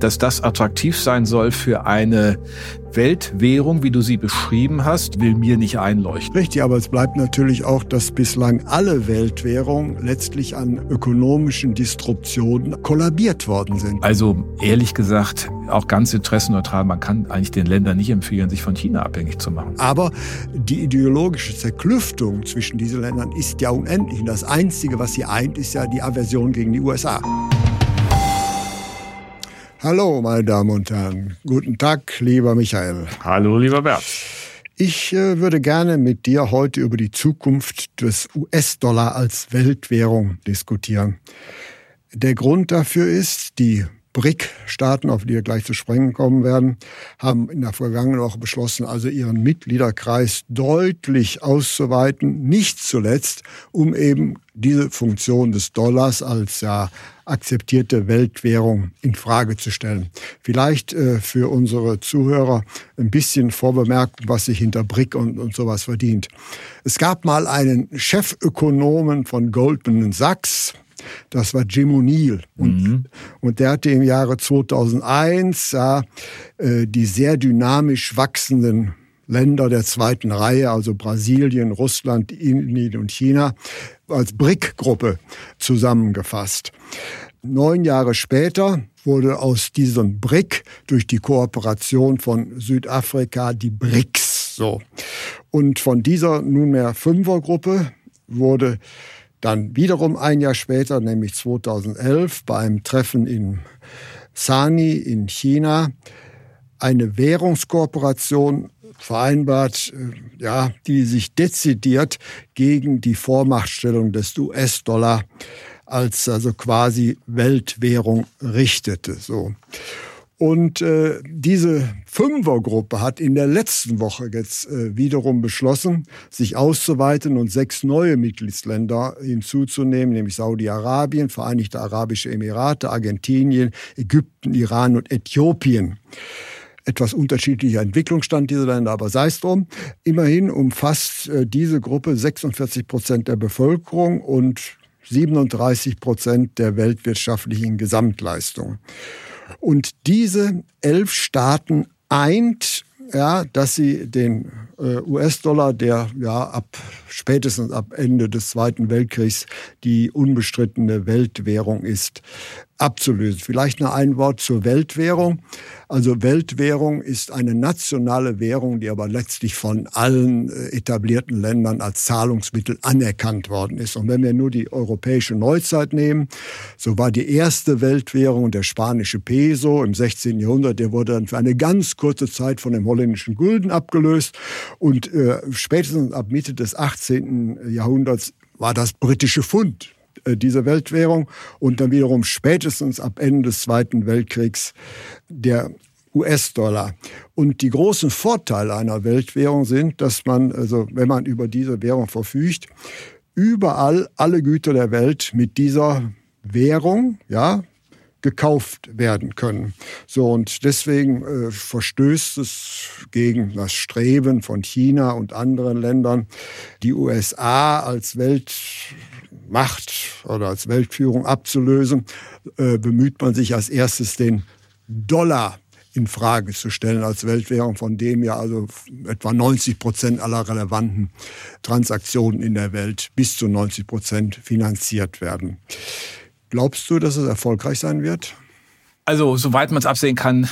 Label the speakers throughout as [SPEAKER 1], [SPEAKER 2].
[SPEAKER 1] dass das attraktiv sein soll für eine Weltwährung, wie du sie beschrieben hast, will mir nicht einleuchten.
[SPEAKER 2] Richtig, aber es bleibt natürlich auch, dass bislang alle Weltwährungen letztlich an ökonomischen Disruptionen kollabiert worden sind.
[SPEAKER 1] Also ehrlich gesagt, auch ganz interessenneutral, man kann eigentlich den Ländern nicht empfehlen, sich von China abhängig zu machen.
[SPEAKER 2] Aber die ideologische Zerklüftung zwischen diesen Ländern ist ja unendlich. Und das Einzige, was sie eint, ist ja die Aversion gegen die USA. Hallo, meine Damen und Herren. Guten Tag, lieber Michael.
[SPEAKER 1] Hallo, lieber Bert.
[SPEAKER 2] Ich äh, würde gerne mit dir heute über die Zukunft des US-Dollar als Weltwährung diskutieren. Der Grund dafür ist, die BRIC-Staaten, auf die wir gleich zu sprechen kommen werden, haben in der vergangenen Woche beschlossen, also ihren Mitgliederkreis deutlich auszuweiten, nicht zuletzt, um eben diese Funktion des Dollars als ja akzeptierte Weltwährung in Frage zu stellen. Vielleicht äh, für unsere Zuhörer ein bisschen Vorbemerkung, was sich hinter BRIC und, und sowas verdient. Es gab mal einen Chefökonomen von Goldman Sachs, das war Jim O'Neill. Und, mhm. und der hatte im Jahre 2001 ja, äh, die sehr dynamisch wachsenden Länder der zweiten Reihe, also Brasilien, Russland, Indien und China, als BRIC-Gruppe zusammengefasst. Neun Jahre später wurde aus diesem BRIC durch die Kooperation von Südafrika die BRICS. So. Und von dieser nunmehr Fünfergruppe wurde dann wiederum ein Jahr später, nämlich 2011, bei einem Treffen in Sani in China, eine Währungskooperation vereinbart, äh, ja, die sich dezidiert gegen die Vormachtstellung des US-Dollar als also quasi Weltwährung richtete. So. Und äh, diese Fünfergruppe hat in der letzten Woche jetzt äh, wiederum beschlossen, sich auszuweiten und sechs neue Mitgliedsländer hinzuzunehmen, nämlich Saudi-Arabien, Vereinigte Arabische Emirate, Argentinien, Ägypten, Iran und Äthiopien. Etwas unterschiedlicher Entwicklungsstand dieser Länder, aber sei es drum. Immerhin umfasst äh, diese Gruppe 46 Prozent der Bevölkerung und 37 Prozent der weltwirtschaftlichen Gesamtleistung. Und diese elf Staaten eint, ja, dass sie den äh, US-Dollar, der ja ab spätestens ab Ende des Zweiten Weltkriegs die unbestrittene Weltwährung ist, abzulösen. Vielleicht noch ein Wort zur Weltwährung. Also Weltwährung ist eine nationale Währung, die aber letztlich von allen äh, etablierten Ländern als Zahlungsmittel anerkannt worden ist. Und wenn wir nur die europäische Neuzeit nehmen, so war die erste Weltwährung der spanische Peso im 16. Jahrhundert, der wurde dann für eine ganz kurze Zeit von dem holländischen Gulden abgelöst und äh, spätestens ab Mitte des 18. Jahrhunderts war das britische Pfund diese Weltwährung und dann wiederum spätestens ab Ende des Zweiten Weltkriegs der US-Dollar. Und die großen Vorteile einer Weltwährung sind, dass man, also wenn man über diese Währung verfügt, überall alle Güter der Welt mit dieser Währung, ja, gekauft werden können. So und deswegen äh, verstößt es gegen das Streben von China und anderen Ländern, die USA als Weltmacht oder als Weltführung abzulösen, äh, bemüht man sich als erstes den Dollar in Frage zu stellen als Weltwährung, von dem ja also etwa 90 Prozent aller relevanten Transaktionen in der Welt bis zu 90 Prozent finanziert werden. Glaubst du, dass es erfolgreich sein wird?
[SPEAKER 1] Also, soweit man es absehen kann,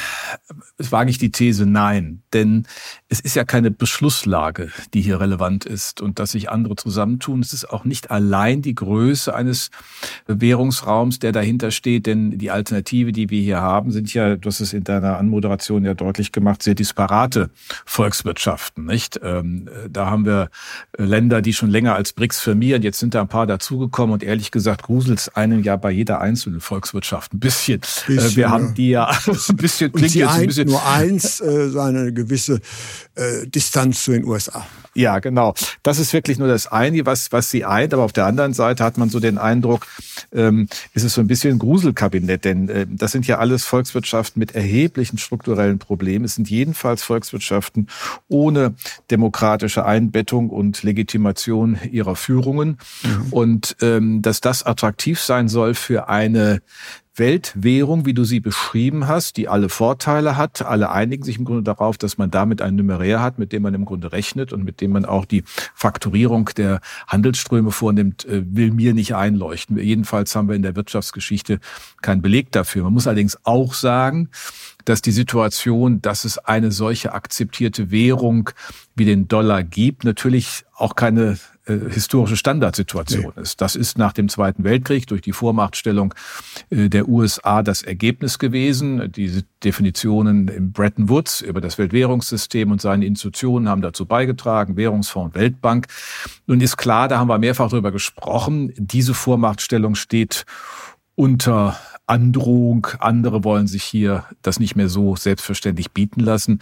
[SPEAKER 1] wage ich die These nein. Denn es ist ja keine Beschlusslage, die hier relevant ist und dass sich andere zusammentun. Es ist auch nicht allein die Größe eines Währungsraums, der dahinter steht, denn die Alternative, die wir hier haben, sind ja, du hast es in deiner Anmoderation ja deutlich gemacht, sehr disparate Volkswirtschaften, nicht? Ähm, da haben wir Länder, die schon länger als BRICS firmieren. Jetzt sind da ein paar dazugekommen und ehrlich gesagt gruselt es einem ja bei jeder einzelnen Volkswirtschaft ein bisschen. bisschen. Wir haben die ja ein bisschen
[SPEAKER 2] klingt sie jetzt ein bisschen nur eins, äh, seine gewisse äh, Distanz zu den USA.
[SPEAKER 1] Ja, genau. Das ist wirklich nur das eine, was, was sie eint. Aber auf der anderen Seite hat man so den Eindruck, ähm, ist es so ein bisschen ein Gruselkabinett. Denn äh, das sind ja alles Volkswirtschaften mit erheblichen strukturellen Problemen. Es sind jedenfalls Volkswirtschaften ohne demokratische Einbettung und Legitimation ihrer Führungen. Mhm. Und ähm, dass das attraktiv sein soll für eine Weltwährung, wie du sie beschrieben hast, die alle Vorteile hat. Alle einigen sich im Grunde darauf, dass man damit ein Numerär hat, mit dem man im Grunde rechnet und mit dem man auch die Fakturierung der Handelsströme vornimmt, äh, will mir nicht einleuchten. Jedenfalls haben wir in der Wirtschaftsgeschichte keinen Beleg dafür. Man muss allerdings auch sagen, dass die Situation, dass es eine solche akzeptierte Währung wie den Dollar gibt, natürlich auch keine historische Standardsituation nee. ist. Das ist nach dem Zweiten Weltkrieg durch die Vormachtstellung äh, der USA das Ergebnis gewesen. Diese Definitionen im Bretton Woods über das Weltwährungssystem und seine Institutionen haben dazu beigetragen, Währungsfonds, Weltbank. Nun ist klar, da haben wir mehrfach darüber gesprochen, diese Vormachtstellung steht unter Androhung. Andere wollen sich hier das nicht mehr so selbstverständlich bieten lassen.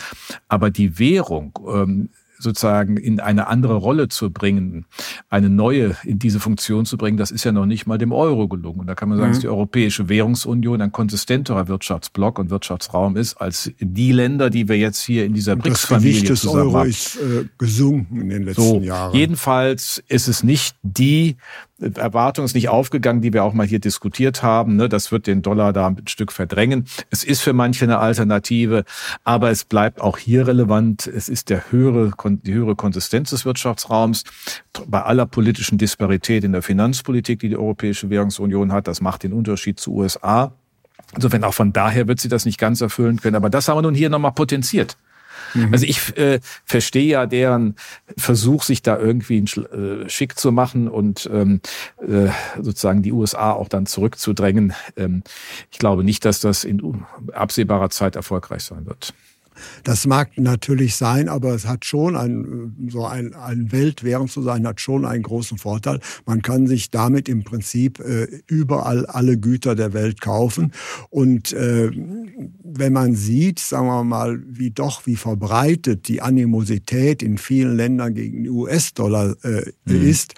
[SPEAKER 1] Aber die Währung ähm, sozusagen in eine andere Rolle zu bringen, eine neue in diese Funktion zu bringen, das ist ja noch nicht mal dem Euro gelungen. Und da kann man sagen, mhm. dass die Europäische Währungsunion ein konsistenterer Wirtschaftsblock und Wirtschaftsraum ist als die Länder, die wir jetzt hier in dieser BRICS-Familie
[SPEAKER 2] Das Gewicht des Euro ist äh, gesunken in den letzten
[SPEAKER 1] so,
[SPEAKER 2] Jahren.
[SPEAKER 1] Jedenfalls ist es nicht die Erwartung ist nicht aufgegangen, die wir auch mal hier diskutiert haben. Ne? Das wird den Dollar da ein Stück verdrängen. Es ist für manche eine Alternative, aber es bleibt auch hier relevant. Es ist der höhere, die höhere Konsistenz des Wirtschaftsraums. Bei aller politischen Disparität in der Finanzpolitik, die die Europäische Währungsunion hat, das macht den Unterschied zu USA. Insofern auch von daher wird sie das nicht ganz erfüllen können. Aber das haben wir nun hier nochmal potenziert. Mhm. Also ich äh, verstehe ja deren Versuch, sich da irgendwie äh, schick zu machen und ähm, äh, sozusagen die USA auch dann zurückzudrängen. Ähm, ich glaube nicht, dass das in absehbarer Zeit erfolgreich sein wird.
[SPEAKER 2] Das mag natürlich sein, aber es hat schon ein, so ein, ein Weltwährung zu sein, hat schon einen großen Vorteil. Man kann sich damit im Prinzip äh, überall alle Güter der Welt kaufen. Und äh, wenn man sieht, sagen wir mal, wie doch, wie verbreitet die Animosität in vielen Ländern gegen den US-Dollar äh, mhm. ist,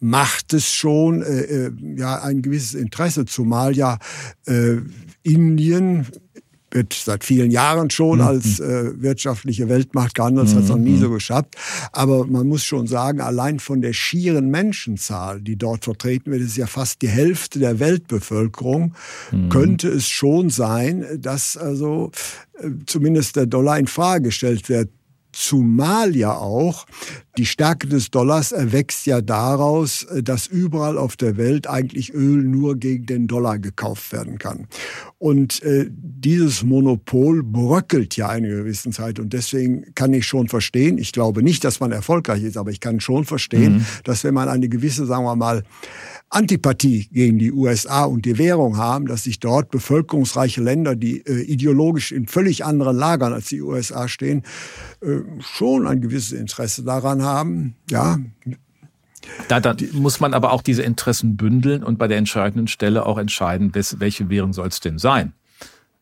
[SPEAKER 2] macht es schon äh, äh, ja ein gewisses Interesse, zumal ja äh, Indien wird seit vielen Jahren schon mhm. als äh, wirtschaftliche Weltmacht gehandelt, das hat es noch nie mhm. so geschafft. Aber man muss schon sagen, allein von der schieren Menschenzahl, die dort vertreten wird, ist ja fast die Hälfte der Weltbevölkerung, mhm. könnte es schon sein, dass also äh, zumindest der Dollar in Frage gestellt wird. Zumal ja auch die Stärke des Dollars erwächst ja daraus, dass überall auf der Welt eigentlich Öl nur gegen den Dollar gekauft werden kann. Und äh, dieses Monopol bröckelt ja eine gewisse Zeit. Und deswegen kann ich schon verstehen, ich glaube nicht, dass man erfolgreich ist, aber ich kann schon verstehen, mhm. dass wenn man eine gewisse, sagen wir mal, Antipathie gegen die USA und die Währung haben, dass sich dort bevölkerungsreiche Länder, die äh, ideologisch in völlig anderen Lagern als die USA stehen, äh, schon ein gewisses Interesse daran haben, ja,
[SPEAKER 1] da, da muss man aber auch diese Interessen bündeln und bei der entscheidenden Stelle auch entscheiden, welche Währung soll es denn sein.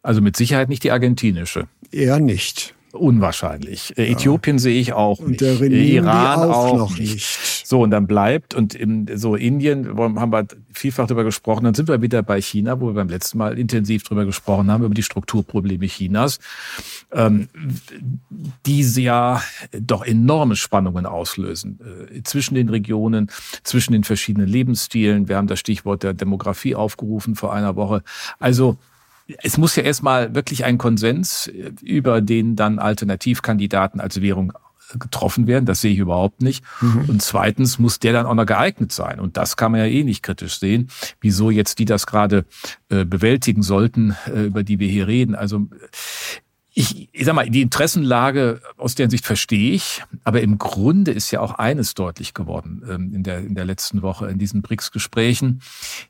[SPEAKER 1] Also mit Sicherheit nicht die argentinische.
[SPEAKER 2] Eher nicht.
[SPEAKER 1] Unwahrscheinlich. Äh, ja. Äthiopien sehe ich auch
[SPEAKER 2] und nicht. Der Iran auch, auch noch nicht. nicht.
[SPEAKER 1] So, und dann bleibt, und in so Indien haben wir vielfach darüber gesprochen, dann sind wir wieder bei China, wo wir beim letzten Mal intensiv darüber gesprochen haben, über die Strukturprobleme Chinas, ähm, die ja doch enorme Spannungen auslösen äh, zwischen den Regionen, zwischen den verschiedenen Lebensstilen. Wir haben das Stichwort der Demografie aufgerufen vor einer Woche. Also es muss ja erstmal wirklich ein Konsens äh, über den dann Alternativkandidaten als Währung getroffen werden. Das sehe ich überhaupt nicht. Mhm. Und zweitens muss der dann auch noch geeignet sein. Und das kann man ja eh nicht kritisch sehen. Wieso jetzt die das gerade äh, bewältigen sollten, äh, über die wir hier reden. Also ich, ich sag mal, die Interessenlage aus deren Sicht verstehe ich, aber im Grunde ist ja auch eines deutlich geworden ähm, in, der, in der letzten Woche in diesen BRICS-Gesprächen.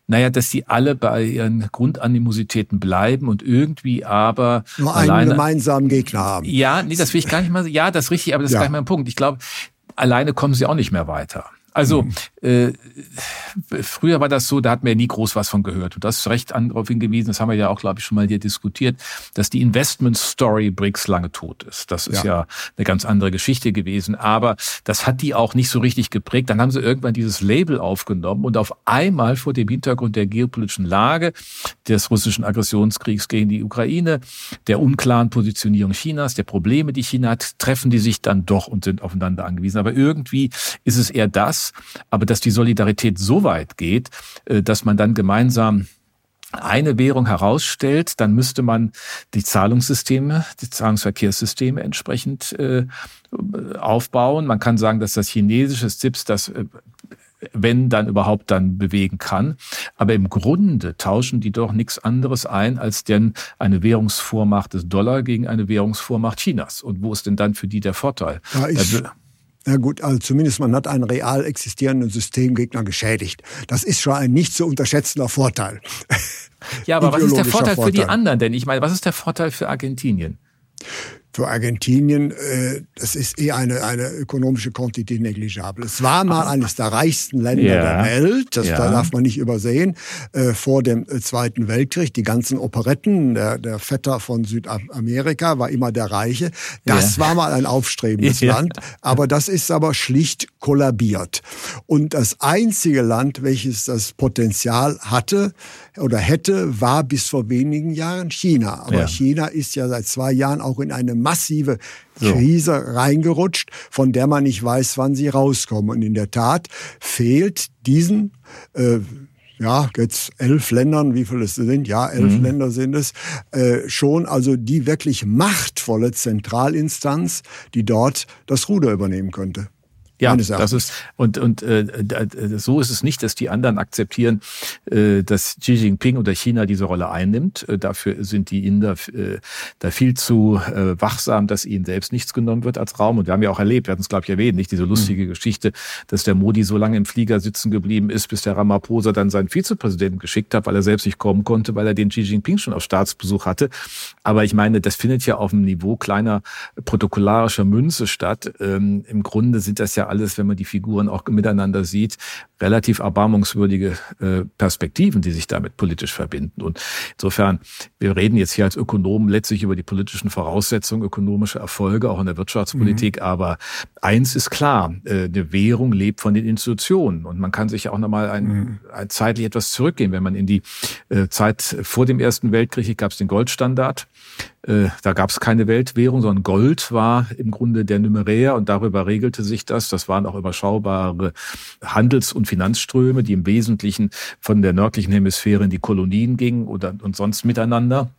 [SPEAKER 1] Naja, dass sie alle bei ihren Grundanimositäten bleiben und irgendwie aber
[SPEAKER 2] nur einen alleine, gemeinsamen Gegner haben.
[SPEAKER 1] Ja, nee, das will ich gar nicht mal. Ja, das ist richtig, aber das ja. ist gar nicht mein Punkt. Ich glaube, alleine kommen sie auch nicht mehr weiter. Also mhm. äh, früher war das so, da hat man ja nie groß was von gehört. Und das ist recht darauf hingewiesen, das haben wir ja auch, glaube ich, schon mal hier diskutiert, dass die Investment Story BRICS lange tot ist. Das ist ja. ja eine ganz andere Geschichte gewesen. Aber das hat die auch nicht so richtig geprägt. Dann haben sie irgendwann dieses Label aufgenommen und auf einmal vor dem Hintergrund der geopolitischen Lage, des russischen Aggressionskriegs gegen die Ukraine, der unklaren Positionierung Chinas, der Probleme, die China hat, treffen die sich dann doch und sind aufeinander angewiesen. Aber irgendwie ist es eher das, aber dass die Solidarität so weit geht, äh, dass man dann gemeinsam eine Währung herausstellt, dann müsste man die Zahlungssysteme, die Zahlungsverkehrssysteme entsprechend äh, aufbauen. Man kann sagen, dass das chinesische ZIPS das äh, wenn dann überhaupt dann bewegen kann. Aber im Grunde tauschen die doch nichts anderes ein als denn eine Währungsvormacht des Dollar gegen eine Währungsvormacht Chinas. Und wo ist denn dann für die der Vorteil?
[SPEAKER 2] Ja, ich, na gut, also zumindest man hat einen real existierenden Systemgegner geschädigt. Das ist schon ein nicht zu unterschätzender Vorteil.
[SPEAKER 1] Ja, aber was ist der Vorteil, Vorteil für die anderen denn? Ich meine, was ist der Vorteil für Argentinien?
[SPEAKER 2] Für Argentinien, äh, das ist eher eine, eine ökonomische Quantität negligible. Es war mal eines der reichsten Länder ja. der Welt, das ja. da darf man nicht übersehen, äh, vor dem äh, Zweiten Weltkrieg. Die ganzen Operetten, der, der Vetter von Südamerika war immer der Reiche. Das ja. war mal ein aufstrebendes Land, aber das ist aber schlicht kollabiert. Und das einzige Land, welches das Potenzial hatte oder hätte, war bis vor wenigen Jahren China. Aber China ist ja seit zwei Jahren auch in eine massive Krise so. reingerutscht, von der man nicht weiß, wann sie rauskommen. Und in der Tat fehlt diesen äh, ja, jetzt elf Ländern, wie viele es sind, ja, elf mhm. Länder sind es, äh, schon also die wirklich machtvolle Zentralinstanz, die dort das Ruder übernehmen könnte.
[SPEAKER 1] Ja, das ist und und äh, so ist es nicht, dass die anderen akzeptieren, äh, dass Xi Jinping oder China diese Rolle einnimmt. Äh, dafür sind die Inder äh, da viel zu äh, wachsam, dass ihnen selbst nichts genommen wird als Raum. Und wir haben ja auch erlebt, wir hatten es glaube ich erwähnt, nicht diese lustige mhm. Geschichte, dass der Modi so lange im Flieger sitzen geblieben ist, bis der Ramaphosa dann seinen Vizepräsidenten geschickt hat, weil er selbst nicht kommen konnte, weil er den Xi Jinping schon auf Staatsbesuch hatte. Aber ich meine, das findet ja auf dem Niveau kleiner protokollarischer Münze statt. Ähm, Im Grunde sind das ja alles, wenn man die Figuren auch miteinander sieht, relativ erbarmungswürdige äh, Perspektiven, die sich damit politisch verbinden. Und insofern, wir reden jetzt hier als Ökonomen letztlich über die politischen Voraussetzungen, ökonomische Erfolge, auch in der Wirtschaftspolitik. Mhm. Aber eins ist klar, äh, eine Währung lebt von den Institutionen. Und man kann sich auch nochmal ein, mhm. ein zeitlich etwas zurückgehen. Wenn man in die äh, Zeit vor dem Ersten Weltkrieg gab es den Goldstandard. Äh, da gab es keine Weltwährung, sondern Gold war im Grunde der Numerär und darüber regelte sich das. Das waren auch überschaubare Handels- und Finanzströme, die im Wesentlichen von der nördlichen Hemisphäre in die Kolonien gingen oder und sonst miteinander.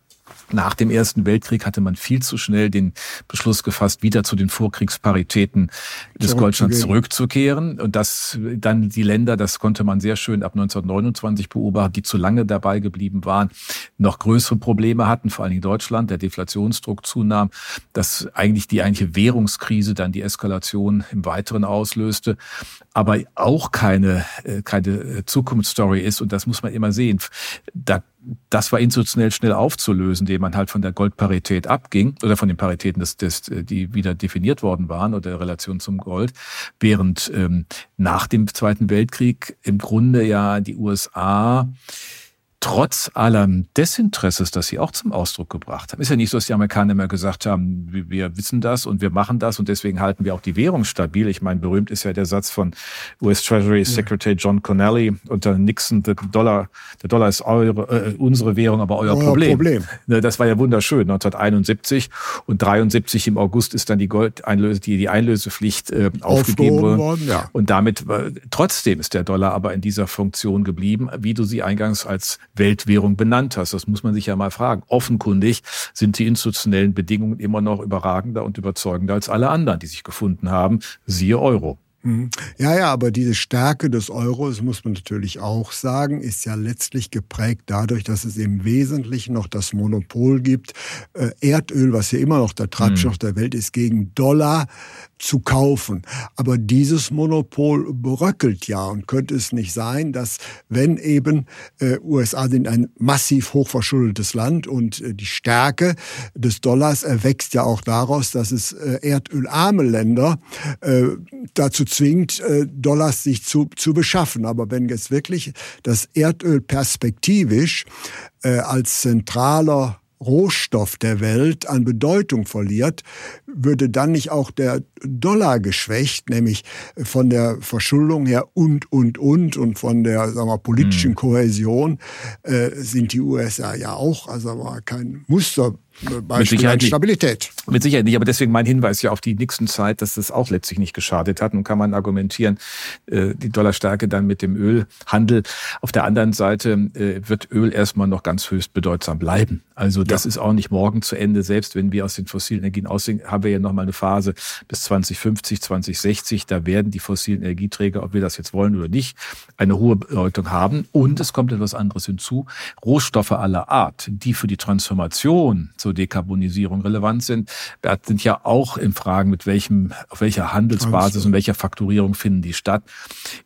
[SPEAKER 1] Nach dem Ersten Weltkrieg hatte man viel zu schnell den Beschluss gefasst, wieder zu den Vorkriegsparitäten des Goldstands zurückzukehren. Und das dann die Länder, das konnte man sehr schön ab 1929 beobachten, die zu lange dabei geblieben waren, noch größere Probleme hatten, vor allen Dingen Deutschland, der Deflationsdruck zunahm, dass eigentlich die eigentliche Währungskrise dann die Eskalation im Weiteren auslöste, aber auch keine, äh, keine Zukunftsstory ist. Und das muss man immer sehen. Da das war institutionell schnell aufzulösen, indem man halt von der Goldparität abging oder von den Paritäten, des, des, die wieder definiert worden waren oder der Relation zum Gold, während ähm, nach dem Zweiten Weltkrieg im Grunde ja die USA trotz allem Desinteresses, das sie auch zum Ausdruck gebracht haben. Ist ja nicht so, dass die Amerikaner immer gesagt haben, wir wissen das und wir machen das und deswegen halten wir auch die Währung stabil. Ich meine, berühmt ist ja der Satz von US Treasury Secretary John Connelly unter Nixon, der Dollar, der Dollar ist eure, äh, unsere Währung, aber euer, euer Problem. Problem. Ne, das war ja wunderschön, 1971 und 73 im August ist dann die Goldeinlöse, die, die Einlösepflicht äh, aufgegeben worden. worden ja. Und damit, äh, trotzdem ist der Dollar aber in dieser Funktion geblieben, wie du sie eingangs als Weltwährung benannt hast. Das muss man sich ja mal fragen. Offenkundig sind die institutionellen Bedingungen immer noch überragender und überzeugender als alle anderen, die sich gefunden haben. Siehe Euro.
[SPEAKER 2] Mhm. Ja, ja, aber diese Stärke des Euros, muss man natürlich auch sagen, ist ja letztlich geprägt dadurch, dass es im Wesentlichen noch das Monopol gibt, äh, Erdöl, was ja immer noch der Treibstoff mhm. der Welt ist, gegen Dollar zu kaufen. Aber dieses Monopol bröckelt ja und könnte es nicht sein, dass wenn eben äh, USA sind ein massiv hochverschuldetes Land und äh, die Stärke des Dollars erwächst ja auch daraus, dass es äh, erdölarme Länder äh, dazu zwingt, äh, Dollars sich zu, zu beschaffen. Aber wenn jetzt wirklich das Erdöl perspektivisch äh, als zentraler Rohstoff der Welt an Bedeutung verliert, würde dann nicht auch der Dollar geschwächt, nämlich von der Verschuldung her und, und, und und von der sagen wir, politischen hm. Kohäsion äh, sind die USA ja auch, also kein Muster Beispiel mit Stabilität.
[SPEAKER 1] Nicht. Mit Sicherheit nicht, aber deswegen mein Hinweis ja auf die Nixon-Zeit, dass das auch letztlich nicht geschadet hat. Und kann man argumentieren, äh, die Dollarstärke dann mit dem Ölhandel. Auf der anderen Seite äh, wird Öl erstmal noch ganz höchst bedeutsam bleiben. Also das ja. ist auch nicht morgen zu Ende. Selbst wenn wir aus den fossilen Energien aussehen, haben wir ja noch mal eine Phase bis 2050, 2060. Da werden die fossilen Energieträger, ob wir das jetzt wollen oder nicht, eine hohe Bedeutung haben. Und es kommt etwas anderes hinzu. Rohstoffe aller Art, die für die Transformation zur Dekarbonisierung relevant sind, sind ja auch in Fragen, mit welchem, auf welcher Handelsbasis und welcher Fakturierung finden die statt.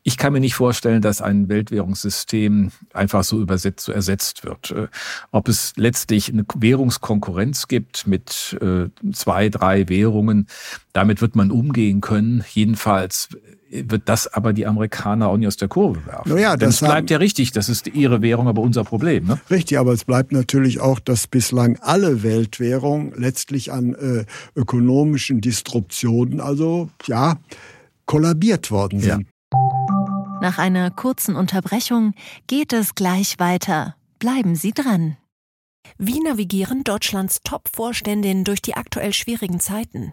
[SPEAKER 1] Ich kann mir nicht vorstellen, dass ein Weltwährungssystem einfach so übersetzt, so ersetzt wird. Äh, ob es letztlich eine Währungskonkurrenz gibt mit äh, zwei, drei Währungen, damit wird man umgehen können. Jedenfalls wird das aber die Amerikaner auch nicht aus der Kurve werfen.
[SPEAKER 2] Naja,
[SPEAKER 1] Denn es bleibt ja richtig, das ist ihre Währung, aber unser Problem. Ne?
[SPEAKER 2] Richtig, aber es bleibt natürlich auch, dass bislang alle Weltwährungen letztlich an äh, ökonomischen Disruptionen, also ja, kollabiert worden sind. Ja.
[SPEAKER 3] Nach einer kurzen Unterbrechung geht es gleich weiter. Bleiben Sie dran. Wie navigieren Deutschlands Top-Vorständinnen durch die aktuell schwierigen Zeiten?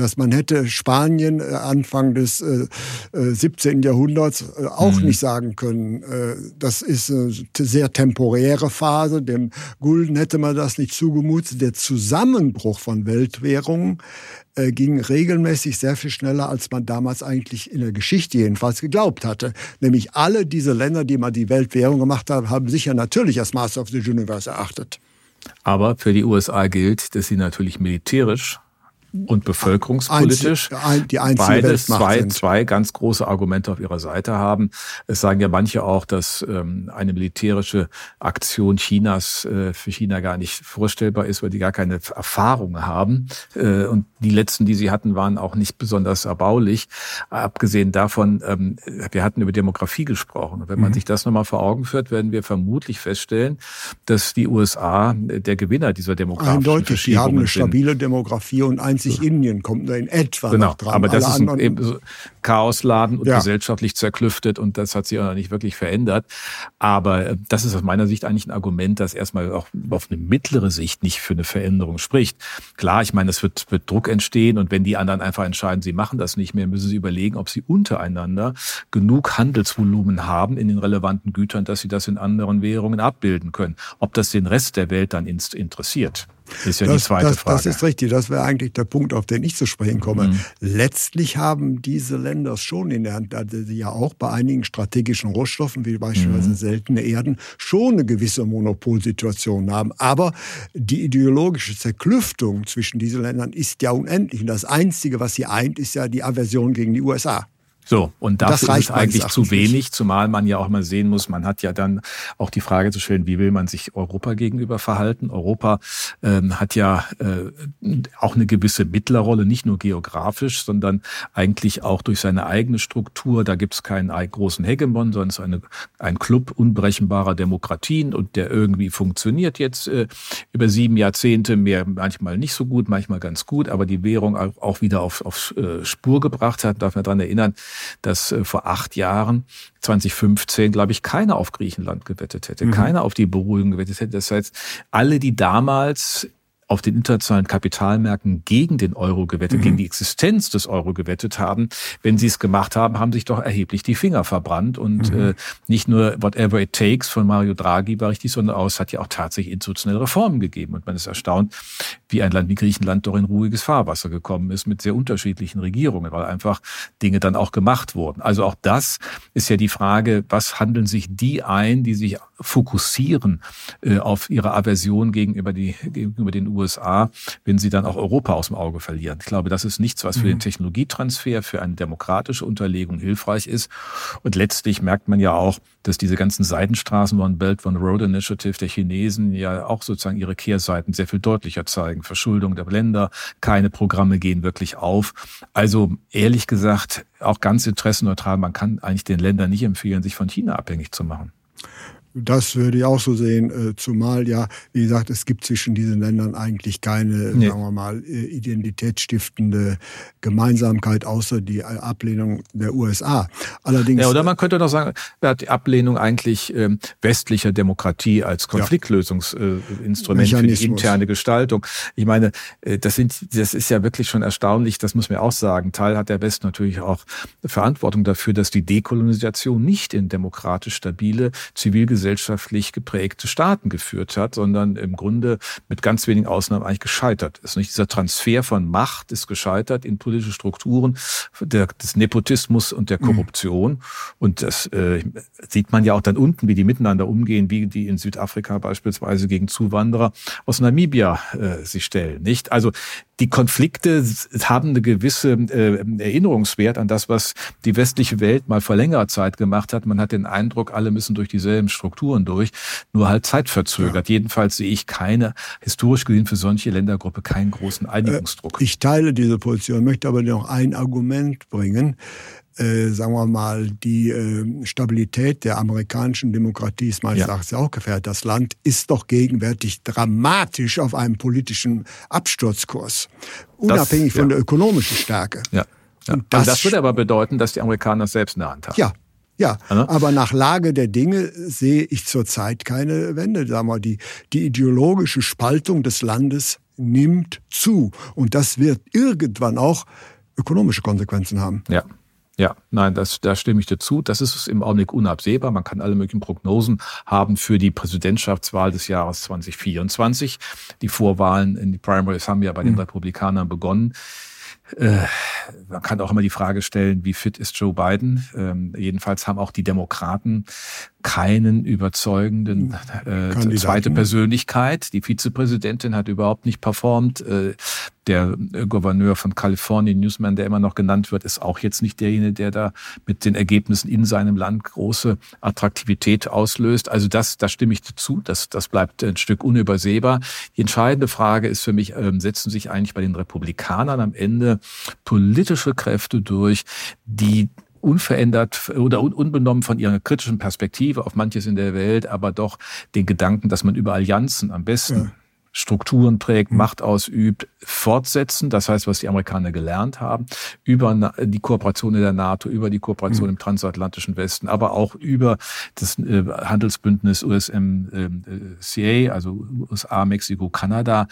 [SPEAKER 2] dass man hätte Spanien äh, Anfang des äh, 17. Äh, Jahrhunderts äh, auch mhm. nicht sagen können. Das ist eine sehr temporäre Phase. Dem Gulden hätte man das nicht zugemutet. Der Zusammenbruch von Weltwährungen äh, ging regelmäßig sehr viel schneller, als man damals eigentlich in der Geschichte jedenfalls geglaubt hatte. Nämlich alle diese Länder, die mal die Weltwährung gemacht haben, haben sicher natürlich das Master of the Universe erachtet.
[SPEAKER 1] Aber für die USA gilt, dass sie natürlich militärisch und bevölkerungspolitisch
[SPEAKER 2] Einzig, die
[SPEAKER 1] beides zwei, zwei ganz große Argumente auf ihrer Seite haben. Es sagen ja manche auch, dass ähm, eine militärische Aktion Chinas äh, für China gar nicht vorstellbar ist, weil die gar keine Erfahrung haben. Äh, und die letzten, die sie hatten, waren auch nicht besonders erbaulich. Abgesehen davon, ähm, wir hatten über Demografie gesprochen. Und wenn man mhm. sich das nochmal vor Augen führt, werden wir vermutlich feststellen, dass die USA der Gewinner dieser demografischen
[SPEAKER 2] Eindeutig, die haben eine stabile Demografie und ein einzig Indien kommt da in etwa
[SPEAKER 1] genau, dran. Aber das Alle ist ein eben so Chaosladen und ja. gesellschaftlich zerklüftet und das hat sich auch noch nicht wirklich verändert. Aber äh, das ist aus meiner Sicht eigentlich ein Argument, das erstmal auch auf eine mittlere Sicht nicht für eine Veränderung spricht. Klar, ich meine, es wird, wird Druck entstehen und wenn die anderen einfach entscheiden, sie machen das nicht mehr, müssen sie überlegen, ob sie untereinander genug Handelsvolumen haben in den relevanten Gütern, dass sie das in anderen Währungen abbilden können. Ob das den Rest der Welt dann interessiert. Ist ja
[SPEAKER 2] das,
[SPEAKER 1] die zweite
[SPEAKER 2] das,
[SPEAKER 1] Frage.
[SPEAKER 2] Das ist richtig. Das wäre eigentlich der Punkt, auf den ich zu sprechen komme. Mhm. Letztlich haben diese Länder schon in der Hand, also sie ja auch bei einigen strategischen Rohstoffen, wie beispielsweise mhm. seltene Erden, schon eine gewisse Monopolsituation haben. Aber die ideologische Zerklüftung zwischen diesen Ländern ist ja unendlich. Und das Einzige, was sie eint, ist ja die Aversion gegen die USA.
[SPEAKER 1] So, und dafür das ist es eigentlich zu wenig, zumal man ja auch mal sehen muss, man hat ja dann auch die Frage zu stellen, wie will man sich Europa gegenüber verhalten? Europa ähm, hat ja äh, auch eine gewisse Mittlerrolle, nicht nur geografisch, sondern eigentlich auch durch seine eigene Struktur. Da gibt es keinen großen Hegemon, sondern es ist eine, ein Club unberechenbarer Demokratien und der irgendwie funktioniert jetzt äh, über sieben Jahrzehnte, mehr manchmal nicht so gut, manchmal ganz gut, aber die Währung auch wieder auf, auf äh, Spur gebracht hat. Darf man daran erinnern, dass äh, vor acht Jahren, 2015, glaube ich, keiner auf Griechenland gewettet hätte, mhm. keiner auf die Beruhigung gewettet hätte. Das heißt, alle, die damals auf den internationalen Kapitalmärkten gegen den Euro gewettet, mhm. gegen die Existenz des Euro gewettet haben. Wenn sie es gemacht haben, haben sich doch erheblich die Finger verbrannt. Und mhm. äh, nicht nur Whatever It Takes von Mario Draghi war richtig, sondern auch, es hat ja auch tatsächlich institutionelle Reformen gegeben. Und man ist erstaunt, wie ein Land wie Griechenland doch in ruhiges Fahrwasser gekommen ist mit sehr unterschiedlichen Regierungen, weil einfach Dinge dann auch gemacht wurden. Also auch das ist ja die Frage, was handeln sich die ein, die sich fokussieren äh, auf ihre Aversion gegenüber, die, gegenüber den USA, wenn sie dann auch Europa aus dem Auge verlieren. Ich glaube, das ist nichts, was für mhm. den Technologietransfer, für eine demokratische Unterlegung hilfreich ist. Und letztlich merkt man ja auch, dass diese ganzen Seidenstraßen One Belt One Road Initiative der Chinesen ja auch sozusagen ihre Kehrseiten sehr viel deutlicher zeigen. Verschuldung der Länder, keine Programme gehen wirklich auf. Also ehrlich gesagt, auch ganz interessenneutral, man kann eigentlich den Ländern nicht empfehlen, sich von China abhängig zu machen.
[SPEAKER 2] Das würde ich auch so sehen, äh, zumal ja, wie gesagt, es gibt zwischen diesen Ländern eigentlich keine, nee. sagen wir mal, äh, identitätsstiftende Gemeinsamkeit außer die Ablehnung der USA.
[SPEAKER 1] Allerdings. Ja, oder man könnte doch sagen, die Ablehnung eigentlich ähm, westlicher Demokratie als Konfliktlösungsinstrument ja. für die interne Gestaltung. Ich meine, äh, das sind, das ist ja wirklich schon erstaunlich, das muss man auch sagen. Teil hat der Westen natürlich auch Verantwortung dafür, dass die Dekolonisation nicht in demokratisch stabile Zivilgesellschaft gesellschaftlich geprägte Staaten geführt hat, sondern im Grunde mit ganz wenigen Ausnahmen eigentlich gescheitert ist. Nicht dieser Transfer von Macht ist gescheitert in politische Strukturen der, des Nepotismus und der mhm. Korruption. Mhm. Und das äh, sieht man ja auch dann unten, wie die miteinander umgehen, wie die in Südafrika beispielsweise gegen Zuwanderer aus Namibia äh, sich stellen. Nicht? Also die Konflikte haben eine gewisse äh, Erinnerungswert an das, was die westliche Welt mal vor längerer Zeit gemacht hat. Man hat den Eindruck, alle müssen durch dieselben Strukturen durch, nur halt zeitverzögert. Ja. Jedenfalls sehe ich keine, historisch gesehen für solche Ländergruppe keinen großen äh, Einigungsdruck.
[SPEAKER 2] Ich teile diese Position, möchte aber noch ein Argument bringen äh, sagen wir mal, die äh, Stabilität der amerikanischen Demokratie ist meines ja. Erachtens auch gefährdet. Das Land ist doch gegenwärtig dramatisch auf einem politischen Absturzkurs, unabhängig das, ja. von der ökonomischen Stärke.
[SPEAKER 1] Ja. Ja. Und das, das würde aber bedeuten, dass die Amerikaner das selbst in der Hand haben.
[SPEAKER 2] Ja, ja, aber nach Lage der Dinge sehe ich zurzeit keine Wende. Sagen wir, die, die ideologische Spaltung des Landes nimmt zu. Und das wird irgendwann auch ökonomische Konsequenzen haben.
[SPEAKER 1] Ja. Ja, nein, das, da stimme ich dir zu. Das ist im Augenblick unabsehbar. Man kann alle möglichen Prognosen haben für die Präsidentschaftswahl des Jahres 2024. Die Vorwahlen in die Primaries haben ja bei den mhm. Republikanern begonnen. Äh, man kann auch immer die Frage stellen, wie fit ist Joe Biden? Ähm, jedenfalls haben auch die Demokraten keinen überzeugenden äh, zweite Persönlichkeit. Die Vizepräsidentin hat überhaupt nicht performt. Äh, der äh, Gouverneur von Kalifornien, Newsman, der immer noch genannt wird, ist auch jetzt nicht derjenige, der da mit den Ergebnissen in seinem Land große Attraktivität auslöst. Also das, da stimme ich dazu. Das, das bleibt ein Stück unübersehbar. Die entscheidende Frage ist für mich, ähm, setzen sich eigentlich bei den Republikanern am Ende politische Kräfte durch, die unverändert oder unbenommen von ihrer kritischen Perspektive auf manches in der Welt, aber doch den Gedanken, dass man über Allianzen am besten ja. Strukturen trägt, mhm. Macht ausübt, fortsetzen. Das heißt, was die Amerikaner gelernt haben, über die Kooperation in der NATO, über die Kooperation mhm. im transatlantischen Westen, aber auch über das äh, Handelsbündnis USMCA, also USA, Mexiko, Kanada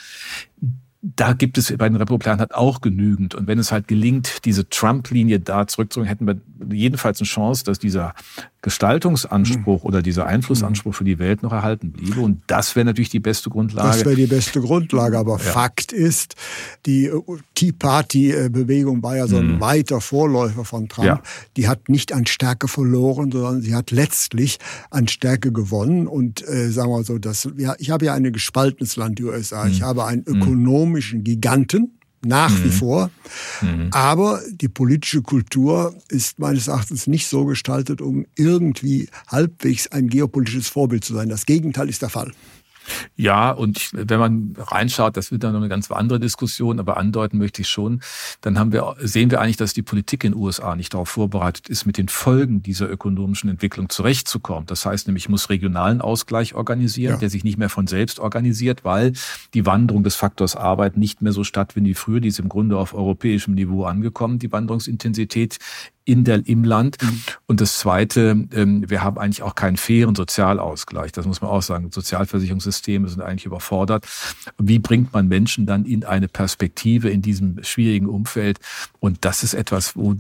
[SPEAKER 1] da gibt es bei den Republikanern halt auch genügend. Und wenn es halt gelingt, diese Trump-Linie da zurückzubringen, hätten wir jedenfalls eine Chance, dass dieser Gestaltungsanspruch mhm. oder dieser Einflussanspruch für die Welt noch erhalten bliebe. Und das wäre natürlich die beste Grundlage.
[SPEAKER 2] Das wäre die beste Grundlage. Aber ja. Fakt ist, die äh, Tea Party-Bewegung war ja so ein mhm. weiter Vorläufer von Trump. Ja. Die hat nicht an Stärke verloren, sondern sie hat letztlich an Stärke gewonnen. Und äh, sagen wir mal so, das, ja, ich habe ja ein gespaltenes Land, die USA. Mhm. Ich habe einen mhm. Ökonomischen Giganten nach mhm. wie vor. Mhm. Aber die politische Kultur ist meines Erachtens nicht so gestaltet, um irgendwie halbwegs ein geopolitisches Vorbild zu sein. Das Gegenteil ist der Fall.
[SPEAKER 1] Ja, und ich, wenn man reinschaut, das wird dann noch eine ganz andere Diskussion, aber andeuten möchte ich schon, dann haben wir, sehen wir eigentlich, dass die Politik in den USA nicht darauf vorbereitet ist, mit den Folgen dieser ökonomischen Entwicklung zurechtzukommen. Das heißt nämlich, ich muss regionalen Ausgleich organisieren, ja. der sich nicht mehr von selbst organisiert, weil die Wanderung des Faktors Arbeit nicht mehr so stattfindet wie früher. Die ist im Grunde auf europäischem Niveau angekommen, die Wanderungsintensität in der, im Land. Mhm. Und das Zweite, ähm, wir haben eigentlich auch keinen fairen Sozialausgleich. Das muss man auch sagen. Sozialversicherungssysteme sind eigentlich überfordert. Wie bringt man Menschen dann in eine Perspektive in diesem schwierigen Umfeld? Und das ist etwas, wo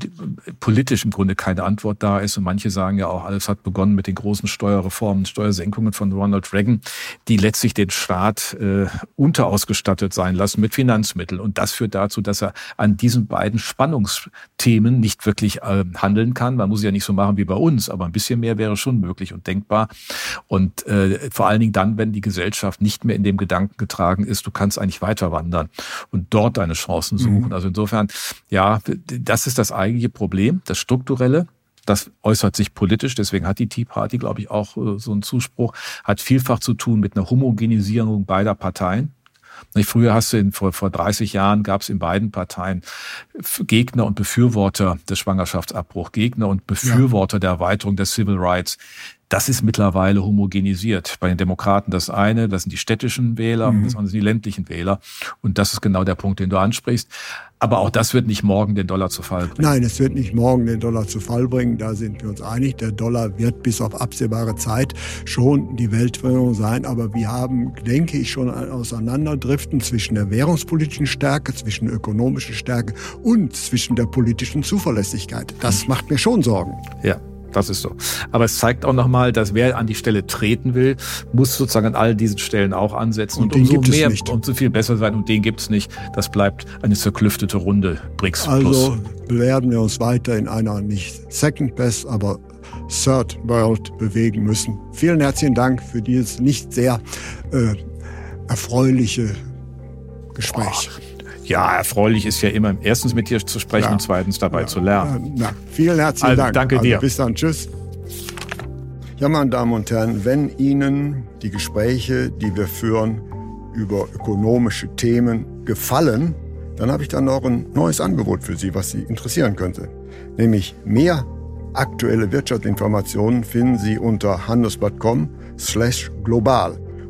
[SPEAKER 1] politisch im Grunde keine Antwort da ist. Und manche sagen ja auch, alles hat begonnen mit den großen Steuerreformen, Steuersenkungen von Ronald Reagan, die letztlich den Staat äh, unterausgestattet sein lassen mit Finanzmitteln. Und das führt dazu, dass er an diesen beiden Spannungsthemen nicht wirklich äh, handeln kann. Man muss es ja nicht so machen wie bei uns, aber ein bisschen mehr wäre schon möglich und denkbar. Und äh, vor allen Dingen dann, wenn die Gesellschaft nicht mehr in dem Gedanken getragen ist, du kannst eigentlich weiter wandern und dort deine Chancen suchen. Mhm. Also insofern, ja, das ist das eigentliche Problem, das strukturelle. Das äußert sich politisch, deswegen hat die Tea Party, glaube ich, auch äh, so einen Zuspruch, hat vielfach zu tun mit einer Homogenisierung beider Parteien. Früher hast du in, vor, vor 30 Jahren gab es in beiden Parteien Gegner und Befürworter des Schwangerschaftsabbruchs, Gegner und Befürworter ja. der Erweiterung der Civil Rights. Das ist mittlerweile homogenisiert. Bei den Demokraten das eine, das sind die städtischen Wähler, mhm. das andere sind die ländlichen Wähler. Und das ist genau der Punkt, den du ansprichst. Aber auch das wird nicht morgen den Dollar zu Fall bringen.
[SPEAKER 2] Nein, es wird nicht morgen den Dollar zu Fall bringen. Da sind wir uns einig. Der Dollar wird bis auf absehbare Zeit schon die Weltwährung sein. Aber wir haben, denke ich, schon ein Auseinanderdriften zwischen der währungspolitischen Stärke, zwischen der ökonomischen Stärke und zwischen der politischen Zuverlässigkeit. Das macht mir schon Sorgen.
[SPEAKER 1] Ja. Das ist so. Aber es zeigt auch nochmal, dass wer an die Stelle treten will, muss sozusagen an all diesen Stellen auch ansetzen.
[SPEAKER 2] Und, und umso mehr,
[SPEAKER 1] umso viel besser sein. Und den gibt es nicht. Das bleibt eine zerklüftete Runde BRICS
[SPEAKER 2] Also werden wir uns weiter in einer nicht Second Best, aber Third World bewegen müssen. Vielen herzlichen Dank für dieses nicht sehr äh, erfreuliche Gespräch.
[SPEAKER 1] Boah. Ja, erfreulich ist ja immer erstens mit dir zu sprechen ja. und zweitens dabei ja. zu lernen.
[SPEAKER 2] Na, vielen herzlichen
[SPEAKER 1] also,
[SPEAKER 2] Dank.
[SPEAKER 1] Danke dir.
[SPEAKER 2] Also, bis dann. Tschüss. Ja, meine Damen und Herren, wenn Ihnen die Gespräche, die wir führen über ökonomische Themen gefallen, dann habe ich dann noch ein neues Angebot für Sie, was Sie interessieren könnte. Nämlich mehr aktuelle Wirtschaftsinformationen finden Sie unter handelsblatt.com slash global